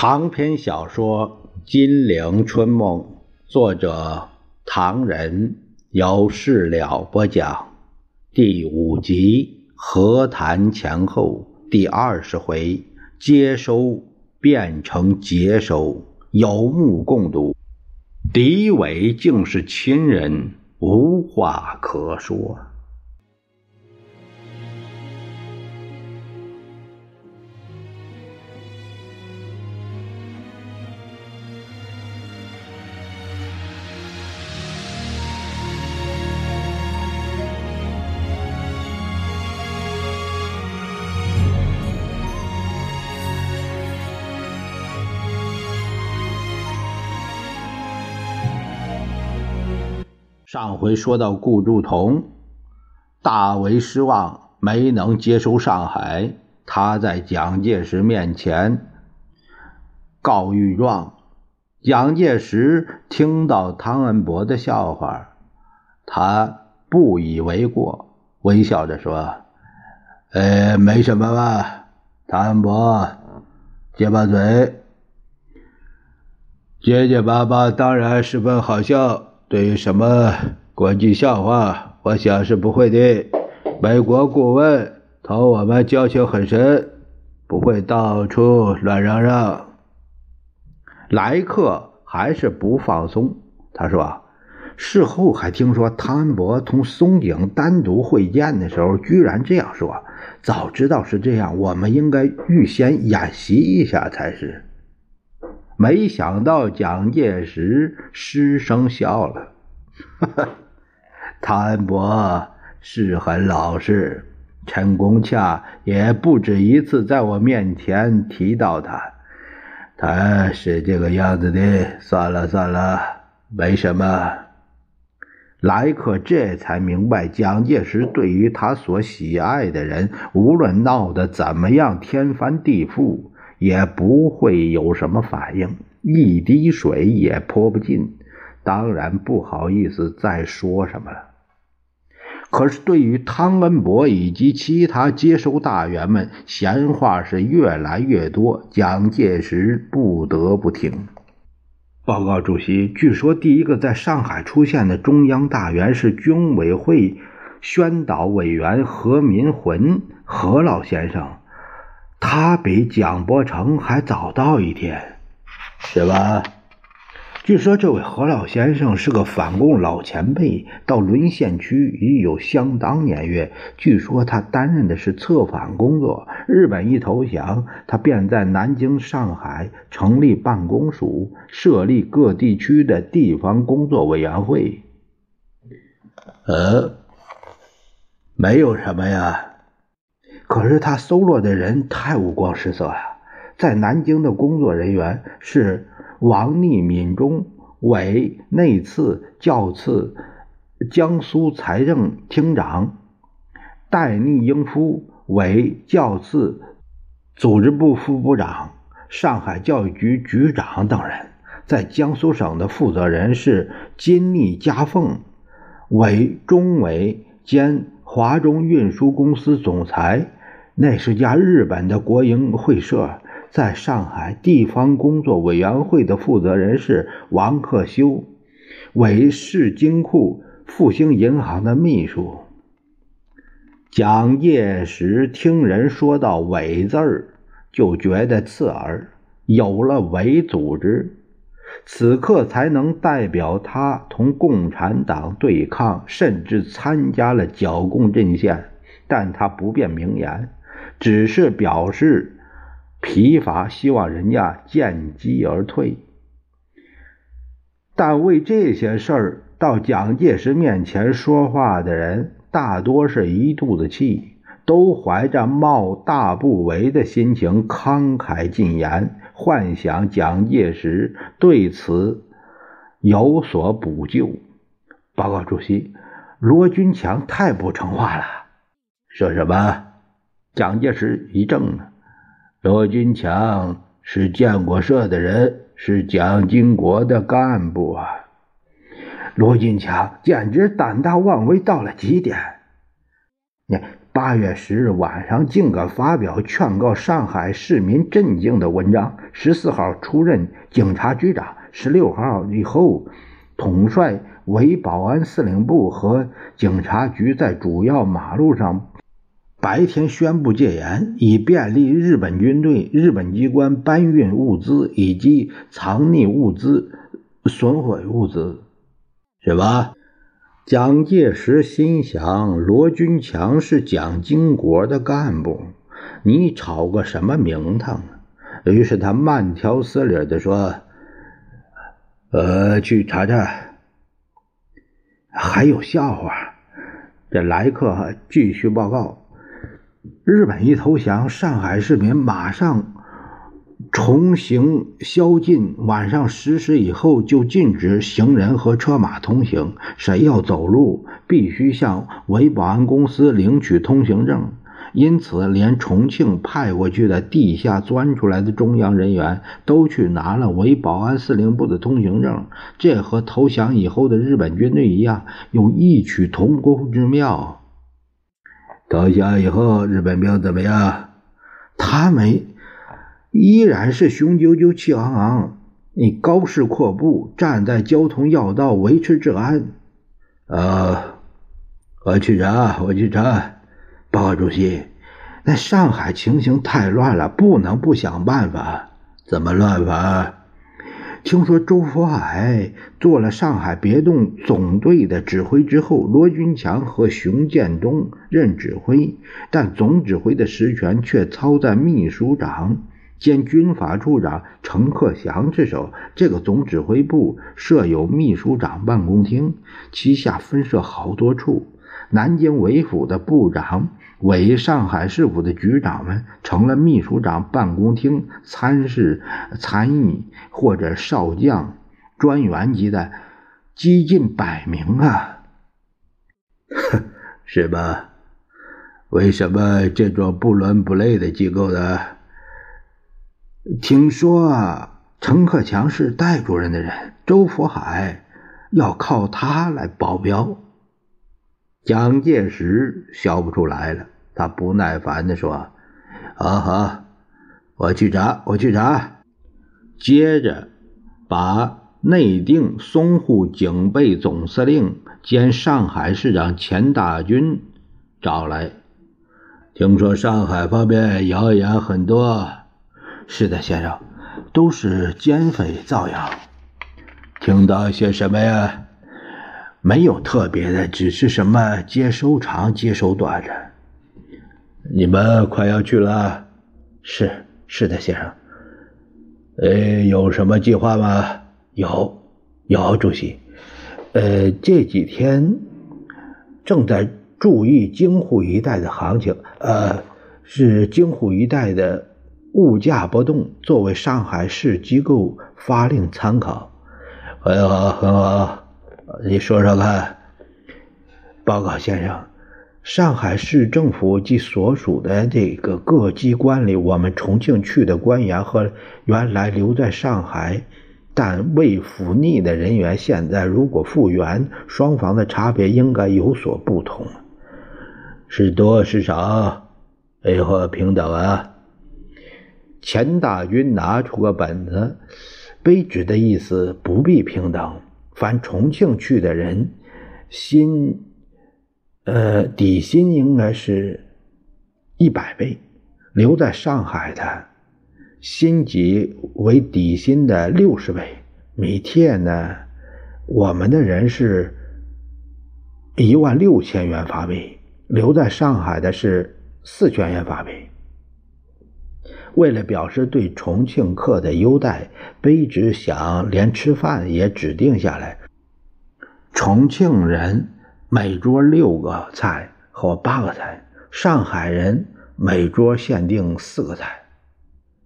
长篇小说《金陵春梦》，作者唐人，由事了播讲，第五集和谈前后，第二十回接收变成接收，有目共睹。狄伟竟是亲人，无话可说。上回说到顾祝同大为失望，没能接收上海。他在蒋介石面前告御状。蒋介石听到汤恩伯的笑话，他不以为过，微笑着说：“呃，没什么吧，汤恩伯，结巴嘴，结结巴巴，当然十分好笑。”对于什么国际笑话，我想是不会的。美国顾问同我们交情很深，不会到处乱嚷嚷。莱克还是不放松。他说：“事后还听说汤恩伯同松井单独会见的时候，居然这样说。早知道是这样，我们应该预先演习一下才是。”没想到蒋介石失声笑了，汤恩伯是很老实，陈公洽也不止一次在我面前提到他，他是这个样子的。算了算了，没什么。莱克这才明白，蒋介石对于他所喜爱的人，无论闹得怎么样天翻地覆。也不会有什么反应，一滴水也泼不进，当然不好意思再说什么了。可是对于汤恩伯以及其他接收大员们，闲话是越来越多，蒋介石不得不听。报告主席，据说第一个在上海出现的中央大员是军委会宣导委员何民魂何老先生。他比蒋伯成还早到一天，是吧？据说这位何老先生是个反共老前辈，到沦陷区已有相当年月。据说他担任的是策反工作。日本一投降，他便在南京、上海成立办公署，设立各地区的地方工作委员会。呃，没有什么呀。可是他搜罗的人太五光十色呀！在南京的工作人员是王逆敏中委内次教次江苏财政厅长，戴逆英夫为教次组织部副部长，上海教育局局长等人。在江苏省的负责人是金逆家凤，为中委兼华中运输公司总裁。那是家日本的国营会社，在上海地方工作委员会的负责人是王克修，为市金库复兴银行的秘书。蒋介石听人说到“伪”字儿，就觉得刺耳。有了伪组织，此刻才能代表他同共产党对抗，甚至参加了剿共阵线。但他不便明言。只是表示疲乏，希望人家见机而退。但为这些事儿到蒋介石面前说话的人，大多是一肚子气，都怀着冒大不韪的心情慷慨进言，幻想蒋介石对此有所补救。报告主席，罗军强太不成话了。说什么？蒋介石一怔罗君强是建国社的人，是蒋经国的干部啊。罗君强简直胆大妄为到了极点。你八月十日晚上，竟敢发表劝告上海市民镇静的文章。十四号出任警察局长，十六号以后统帅伪保安司令部和警察局，在主要马路上白天宣布戒严，以便利日本军队、日本机关搬运物资以及藏匿物资、损毁物资，是吧？蒋介石心想：罗军强是蒋经国的干部，你吵个什么名堂？于是他慢条斯理地说：“呃，去查查。”还有笑话。这来客继续报告：日本一投降，上海市民马上。重行宵禁，晚上十时以后就禁止行人和车马通行。谁要走路，必须向伪保安公司领取通行证。因此，连重庆派过去的地下钻出来的中央人员都去拿了伪保安司令部的通行证。这和投降以后的日本军队一样，有异曲同工之妙。投降以后，日本兵怎么样？他们。依然是雄赳赳气昂昂，你高势阔步站在交通要道维持治安。啊，我去查，我去查。报告主席，那上海情形太乱了，不能不想办法。怎么乱法？听说周佛海做了上海别动总队的指挥之后，罗军强和熊建东任指挥，但总指挥的实权却操在秘书长。兼军法处长程克祥之手，这个总指挥部设有秘书长办公厅，旗下分设好多处。南京伪府的部长、伪上海市府的局长们，成了秘书长办公厅参事、参议或者少将、专员级的，几近百名啊！哼 是吧？为什么这种不伦不类的机构呢？听说陈克强是戴主任的人，周福海要靠他来保镖。蒋介石笑不出来了，他不耐烦地说：“好好，我去查，我去查。”接着把内定淞沪警备总司令兼上海市长钱大钧找来。听说上海方面谣言很多。是的，先生，都是奸匪造谣。听到些什么呀？没有特别的，只是什么接收长、接收短的。你们快要去了？是是的，先生。呃，有什么计划吗？有有，主席。呃，这几天正在注意京沪一带的行情。呃，是京沪一带的。物价波动，作为上海市机构发令参考。很好，很好，你说说看。报告先生，上海市政府及所属的这个各机关里，我们重庆去的官员和原来留在上海但未服役的人员，现在如果复员，双方的差别应该有所不同。是多是少？以后平等啊。钱大军拿出个本子，卑职的意思不必平等。凡重庆去的人，薪，呃，底薪应该是一百倍；留在上海的，薪级为底薪的六十倍。米贴呢，我们的人是一万六千元发币，留在上海的是四千元发币。为了表示对重庆客的优待，卑职想连吃饭也指定下来。重庆人每桌六个菜或八个菜，上海人每桌限定四个菜。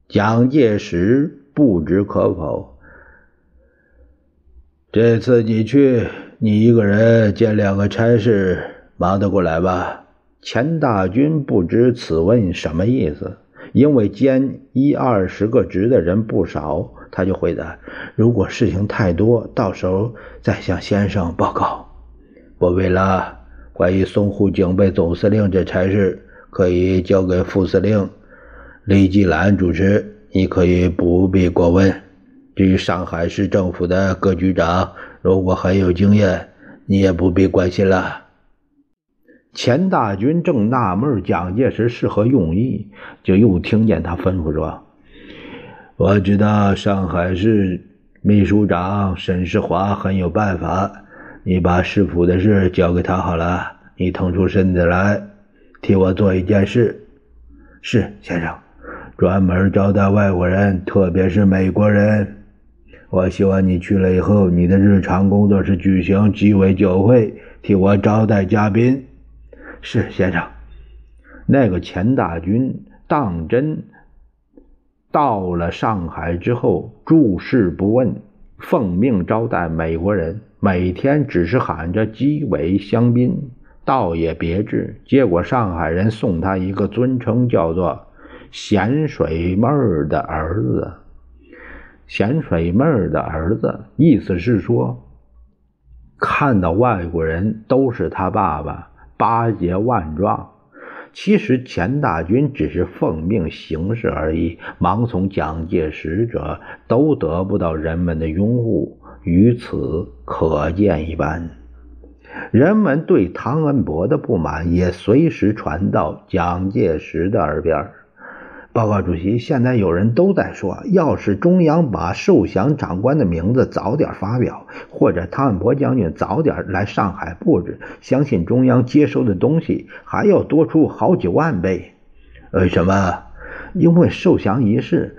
蒋介石不知可否。这次你去，你一个人兼两个差事，忙得过来吧？钱大军不知此问什么意思。因为兼一二十个职的人不少，他就回答：“如果事情太多，到时候再向先生报告。我为了关于淞沪警备总司令这差事，可以交给副司令李继兰主持，你可以不必过问。至于上海市政府的各局长，如果很有经验，你也不必关心了。钱大军正纳闷蒋介石是何用意，就又听见他吩咐说：“我知道上海市秘书长沈世华很有办法。”你把市府的事交给他好了。你腾出身子来，替我做一件事。是先生，专门招待外国人，特别是美国人。我希望你去了以后，你的日常工作是举行鸡尾酒会，替我招待嘉宾。是先生。那个钱大军当真到了上海之后，诸事不问，奉命招待美国人。每天只是喊着鸡尾香槟，倒也别致。结果上海人送他一个尊称，叫做“咸水妹儿的儿子”。咸水妹儿的儿子，意思是说，看到外国人都是他爸爸，巴结万状。其实钱大军只是奉命行事而已，盲从蒋介石者都得不到人们的拥护。于此可见一斑，人们对唐恩伯的不满也随时传到蒋介石的耳边。报告主席，现在有人都在说，要是中央把受降长官的名字早点发表，或者汤恩伯将军早点来上海布置，相信中央接收的东西还要多出好几万倍。为什么？因为受降仪式。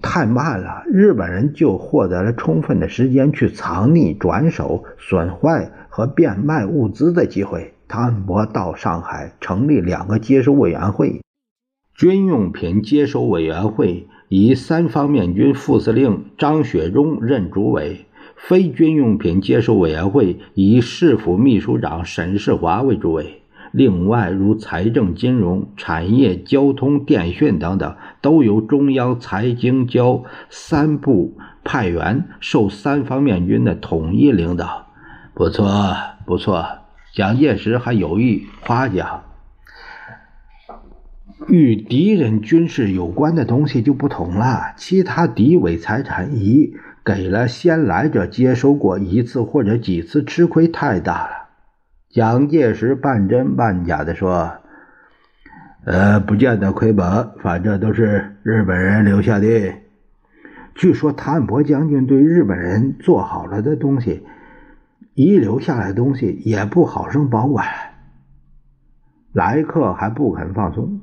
太慢了，日本人就获得了充分的时间去藏匿、转手、损坏和变卖物资的机会。汤恩伯到上海成立两个接收委员会，军用品接收委员会以三方面军副司令张雪忠任主委，非军用品接收委员会以市府秘书长沈世华为主委。另外，如财政、金融、产业、交通、电讯等等，都由中央财经交三部派员，受三方面军的统一领导。不错，不错。蒋介石还有意夸奖。与敌人军事有关的东西就不同了，其他敌伪财产已给了先来者接收过一次或者几次，吃亏太大了。蒋介石半真半假的说：“呃，不见得亏本，反正都是日本人留下的。据说谭恩伯将军对日本人做好了的东西，遗留下来的东西也不好生保管。来客还不肯放松，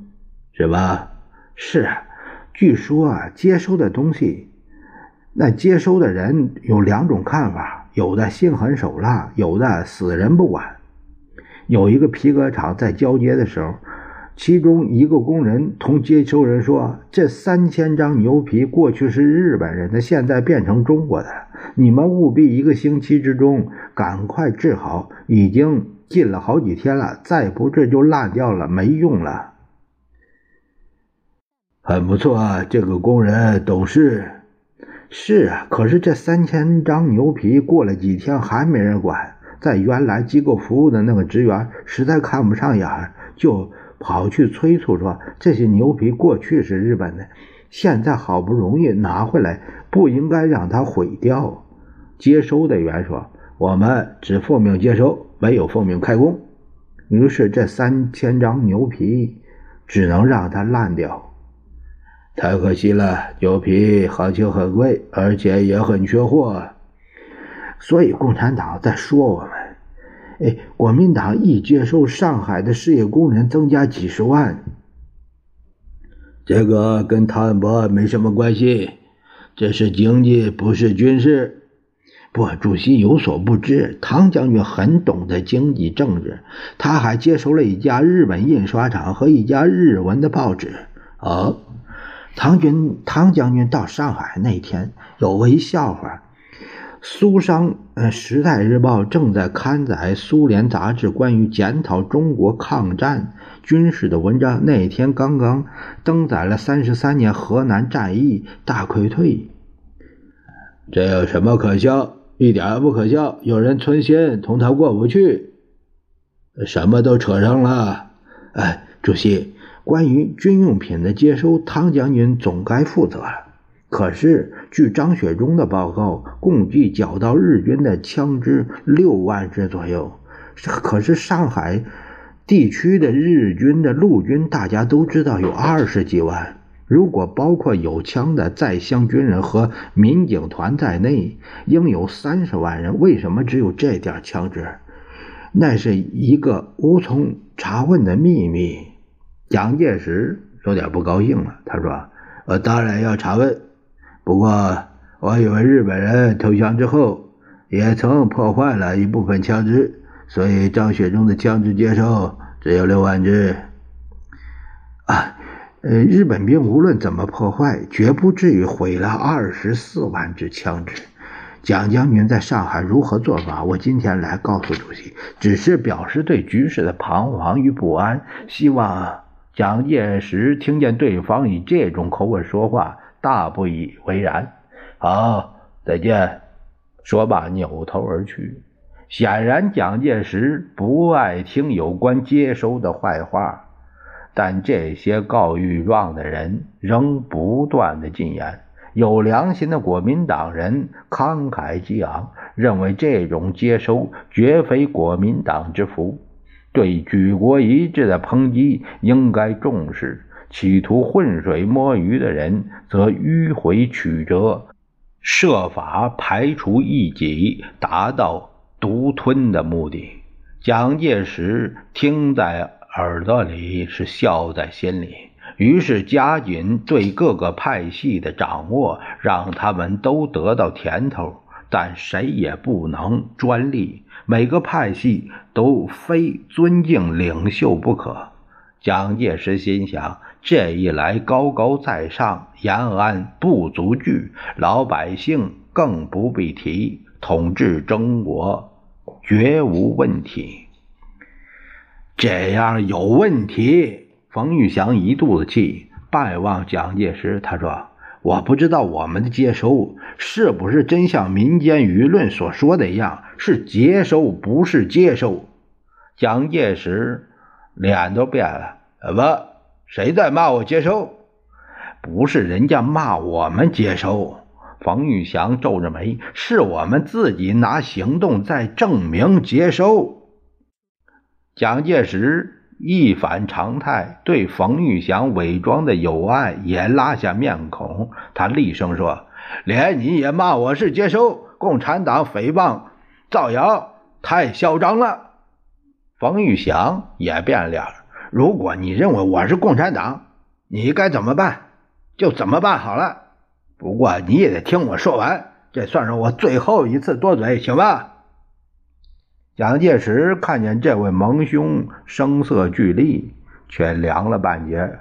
什么？是。据说啊，接收的东西，那接收的人有两种看法：有的心狠手辣，有的死人不管。”有一个皮革厂在交接的时候，其中一个工人同接收人说：“这三千张牛皮过去是日本人的，现在变成中国的，你们务必一个星期之中赶快治好，已经进了好几天了，再不治就烂掉了，没用了。”很不错，这个工人懂事。是啊，可是这三千张牛皮过了几天还没人管。在原来机构服务的那个职员实在看不上眼，就跑去催促说：“这些牛皮过去是日本的，现在好不容易拿回来，不应该让它毁掉。”接收的员说：“我们只奉命接收，没有奉命开工。”于是这三千张牛皮只能让它烂掉。太可惜了，牛皮行情很贵，而且也很缺货。所以共产党在说我们，哎，国民党一接受上海的失业工人增加几十万，这个跟汤恩伯没什么关系，这是经济，不是军事。不，主席有所不知，唐将军很懂得经济政治，他还接收了一家日本印刷厂和一家日文的报纸。哦，唐军唐将军到上海那天有个一笑话。苏商呃，《时代日报》正在刊载苏联杂志关于检讨中国抗战军事的文章。那天刚刚登载了三十三年河南战役大溃退。这有什么可笑？一点不可笑。有人存心同他过不去。什么都扯上了。哎，主席，关于军用品的接收，汤将军总该负责了。可是，据张雪忠的报告，共计缴到日军的枪支六万支左右。可是上海地区的日军的陆军，大家都知道有二十几万。如果包括有枪的在乡军人和民警团在内，应有三十万人。为什么只有这点枪支？那是一个无从查问的秘密。蒋介石有点不高兴了，他说：“我当然要查问。”不过，我以为日本人投降之后也曾破坏了一部分枪支，所以张学忠的枪支接收只有六万支。啊，呃，日本兵无论怎么破坏，绝不至于毁了二十四万支枪支。蒋将军在上海如何做法？我今天来告诉主席，只是表示对局势的彷徨与不安。希望蒋介石听见对方以这种口吻说话。大不以为然。好，再见。说罢，扭头而去。显然，蒋介石不爱听有关接收的坏话，但这些告御状的人仍不断的进言。有良心的国民党人慷慨激昂，认为这种接收绝非国民党之福，对举国一致的抨击应该重视。企图浑水摸鱼的人则迂回曲折，设法排除异己，达到独吞的目的。蒋介石听在耳朵里，是笑在心里。于是加紧对各个派系的掌握，让他们都得到甜头，但谁也不能专利。每个派系都非尊敬领袖不可。蒋介石心想。这一来，高高在上，延安不足惧，老百姓更不必提，统治中国绝无问题。这样有问题。冯玉祥一肚子气，拜望蒋介石。他说：“我不知道我们的接收是不是真像民间舆论所说的一样，是接收，不是接收。”蒋介石脸都变了，不。谁在骂我接收？不是人家骂我们接收。冯玉祥皱着眉，是我们自己拿行动在证明接收。蒋介石一反常态，对冯玉祥伪装的友爱也拉下面孔。他厉声说：“连你也骂我是接收？共产党诽谤、造谣，太嚣张了。”冯玉祥也变脸。如果你认为我是共产党，你该怎么办就怎么办好了。不过你也得听我说完，这算是我最后一次多嘴，行吧？蒋介石看见这位盟兄声色俱厉，却凉了半截。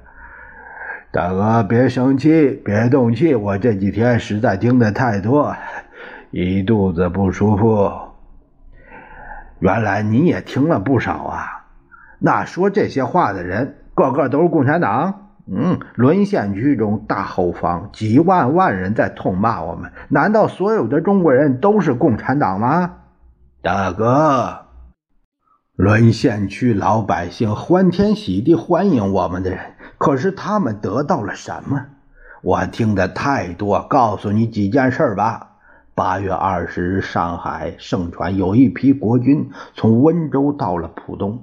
大哥，别生气，别动气，我这几天实在听的太多，一肚子不舒服。原来你也听了不少啊。那说这些话的人，个个都是共产党。嗯，沦陷区中大后方几万万人在痛骂我们，难道所有的中国人都是共产党吗？大哥，沦陷区老百姓欢天喜地欢迎我们的人，可是他们得到了什么？我听的太多，告诉你几件事吧。八月二十日，上海盛传有一批国军从温州到了浦东。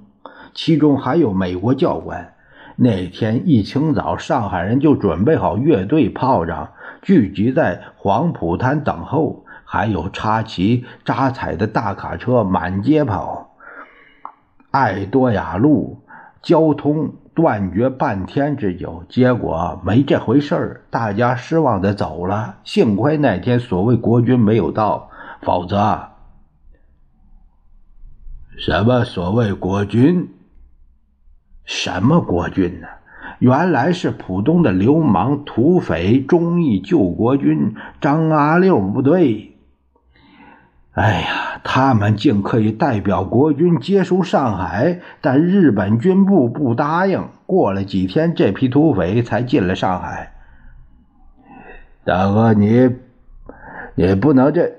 其中还有美国教官。那天一清早，上海人就准备好乐队、炮仗，聚集在黄浦滩等候。还有插旗扎彩的大卡车满街跑。爱多雅路交通断绝半天之久，结果没这回事儿，大家失望的走了。幸亏那天所谓国军没有到，否则什么所谓国军？什么国军呢？原来是浦东的流氓土匪忠义救国军张阿六部队。哎呀，他们竟可以代表国军接收上海，但日本军部不答应。过了几天，这批土匪才进了上海。大哥，你，你不能这。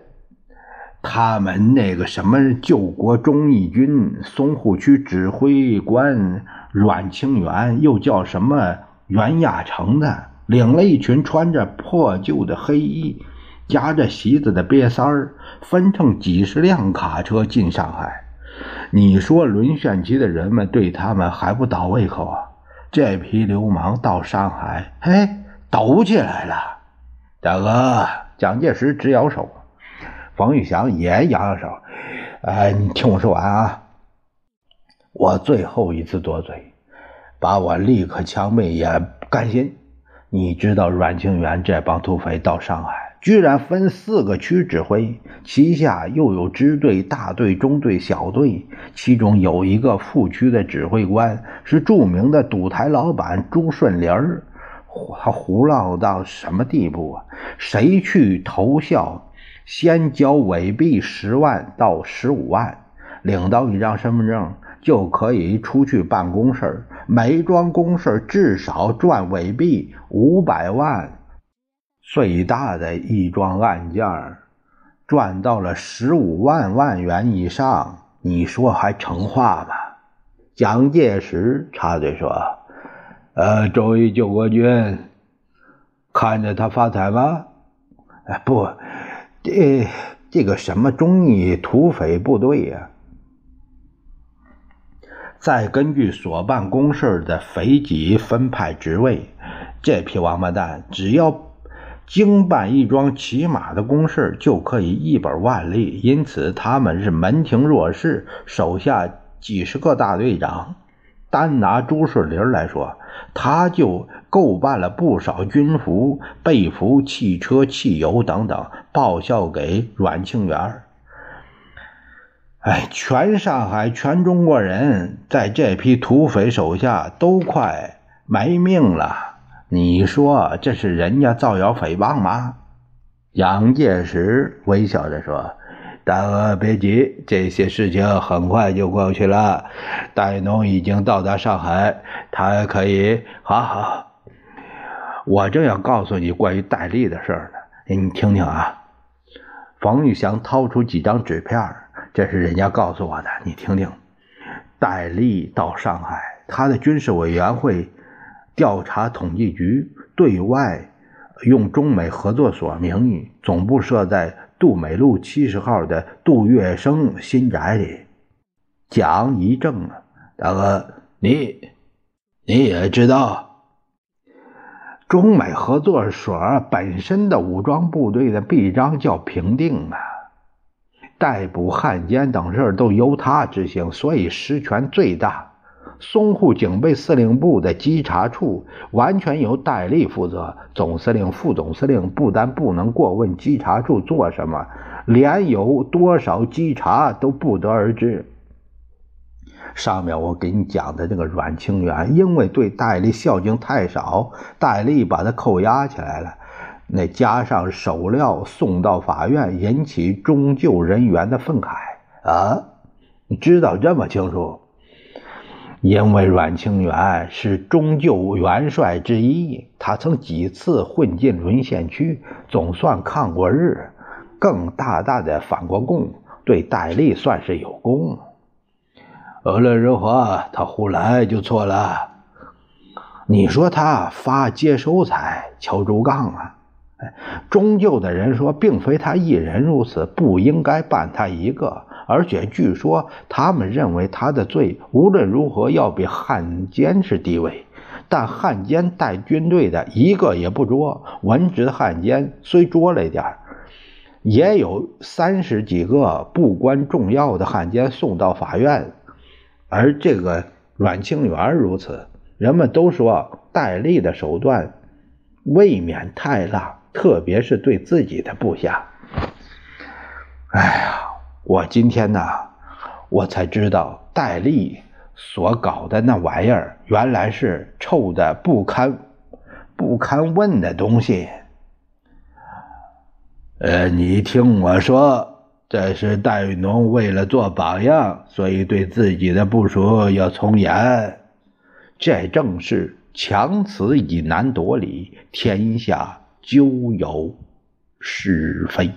他们那个什么救国忠义军淞沪区指挥官阮清源，又叫什么袁亚成的，领了一群穿着破旧的黑衣、夹着席子的瘪三儿，分成几十辆卡车进上海。你说沦陷区的人们对他们还不倒胃口啊？这批流氓到上海，嘿，抖起来了。大哥，蒋介石直摇手。冯玉祥也摇摇手，哎，你听我说完啊！我最后一次多嘴，把我立刻枪毙也甘心。你知道阮清源这帮土匪到上海，居然分四个区指挥，旗下又有支队、大队、中队、小队，其中有一个副区的指挥官是著名的赌台老板朱顺林儿，他胡闹到什么地步啊？谁去投效？先交伪币十万到十五万，领到一张身份证就可以出去办公事每桩公事至少赚伪币五百万，最大的一桩案件赚到了十五万万元以上，你说还成话吗？蒋介石插嘴说：“呃，周义救国军看着他发财吗？哎，不。”这这个什么忠义土匪部队呀？再根据所办公事的肥己分派职位，这批王八蛋只要经办一桩骑马的公事，就可以一本万利。因此，他们是门庭若市，手下几十个大队长。单拿朱顺林来说，他就购办了不少军服、被服、汽车、汽油等等，报销给阮庆元。哎，全上海、全中国人在这批土匪手下都快没命了。你说这是人家造谣诽谤吗？蒋介石微笑着说。大哥，别急，这些事情很快就过去了。戴农已经到达上海，他可以……好好，我正要告诉你关于戴笠的事呢，你听听啊。冯玉祥掏出几张纸片，这是人家告诉我的，你听听。戴笠到上海，他的军事委员会调查统计局对外用中美合作所名义，总部设在。杜美路七十号的杜月笙新宅里，蒋一正啊，大哥，你你也知道，中美合作所本身的武装部队的臂章叫平定啊，逮捕汉奸等事都由他执行，所以实权最大。淞沪警备司令部的稽查处完全由戴笠负责，总司令、副总司令不但不能过问稽查处做什么，连有多少稽查都不得而知。上面我给你讲的这个阮清源，因为对戴笠孝敬太少，戴笠把他扣押起来了。那加上手镣送到法院，引起中救人员的愤慨啊！你知道这么清楚？因为阮清源是中救元帅之一，他曾几次混进沦陷区，总算抗过日，更大大的反过共，对戴笠算是有功。无论如何，他胡来就错了。你说他发接收财、敲竹杠啊？哎，中救的人说，并非他一人如此，不应该办他一个。而且据说他们认为他的罪无论如何要比汉奸是低微，但汉奸带军队的一个也不捉，文职汉奸虽捉了一点也有三十几个不关重要的汉奸送到法院，而这个阮清源如此，人们都说戴笠的手段未免太辣，特别是对自己的部下。哎呀！我今天呢，我才知道戴笠所搞的那玩意儿，原来是臭的不堪不堪问的东西。呃，你听我说，这是戴玉农为了做榜样，所以对自己的部署要从严。这正是强词以难夺理，天下究有是非。